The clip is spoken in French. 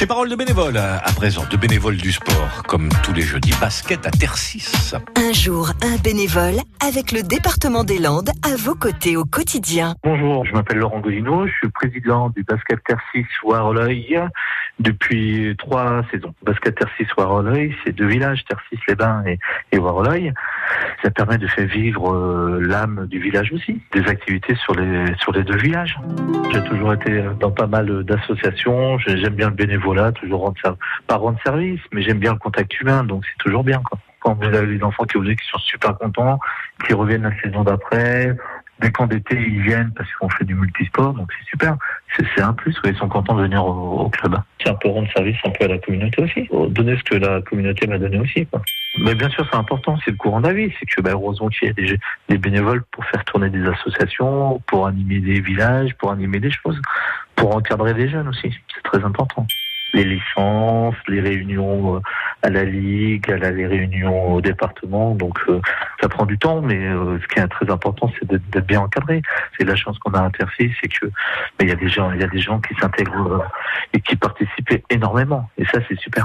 Ces paroles de bénévoles, à présent, de bénévoles du sport, comme tous les jeudis, basket à Tercis. Un jour, un bénévole avec le département des Landes à vos côtés au quotidien. Bonjour, je m'appelle Laurent Godino, je suis président du basket Tercis Waroleuil depuis trois saisons. Basket Tercis Waroleuil, c'est deux villages, Tercis-les-Bains et, et Waroleuil. Ça permet de faire vivre euh, l'âme du village aussi, des activités sur les sur les deux villages. J'ai toujours été dans pas mal d'associations, j'aime bien le bénévolat, toujours rendre pas rendre service, mais j'aime bien le contact humain, donc c'est toujours bien. Quand vous avez des enfants qui qu'ils sont super contents, qui reviennent la saison d'après, dès qu'en été ils viennent parce qu'on fait du multisport, donc c'est super. C'est un plus, ils sont contents de venir au, club. C'est un peu rendre service un peu à la communauté aussi, donner ce que la communauté m'a donné aussi. Mais bien sûr, c'est important, c'est le courant d'avis. C'est que, bah, heureusement qu'il y a des, des bénévoles pour faire tourner des associations, pour animer des villages, pour animer des choses, pour encadrer des jeunes aussi. C'est très important. Les licences, les réunions euh, à la ligue, à la- les réunions au département. Donc, euh, ça prend du temps, mais euh, ce qui est très important, c'est d'être bien encadré. C'est la chance qu'on a interfait, c'est que il y a des gens, il y a des gens qui s'intègrent euh, et qui participent énormément. Et ça, c'est super.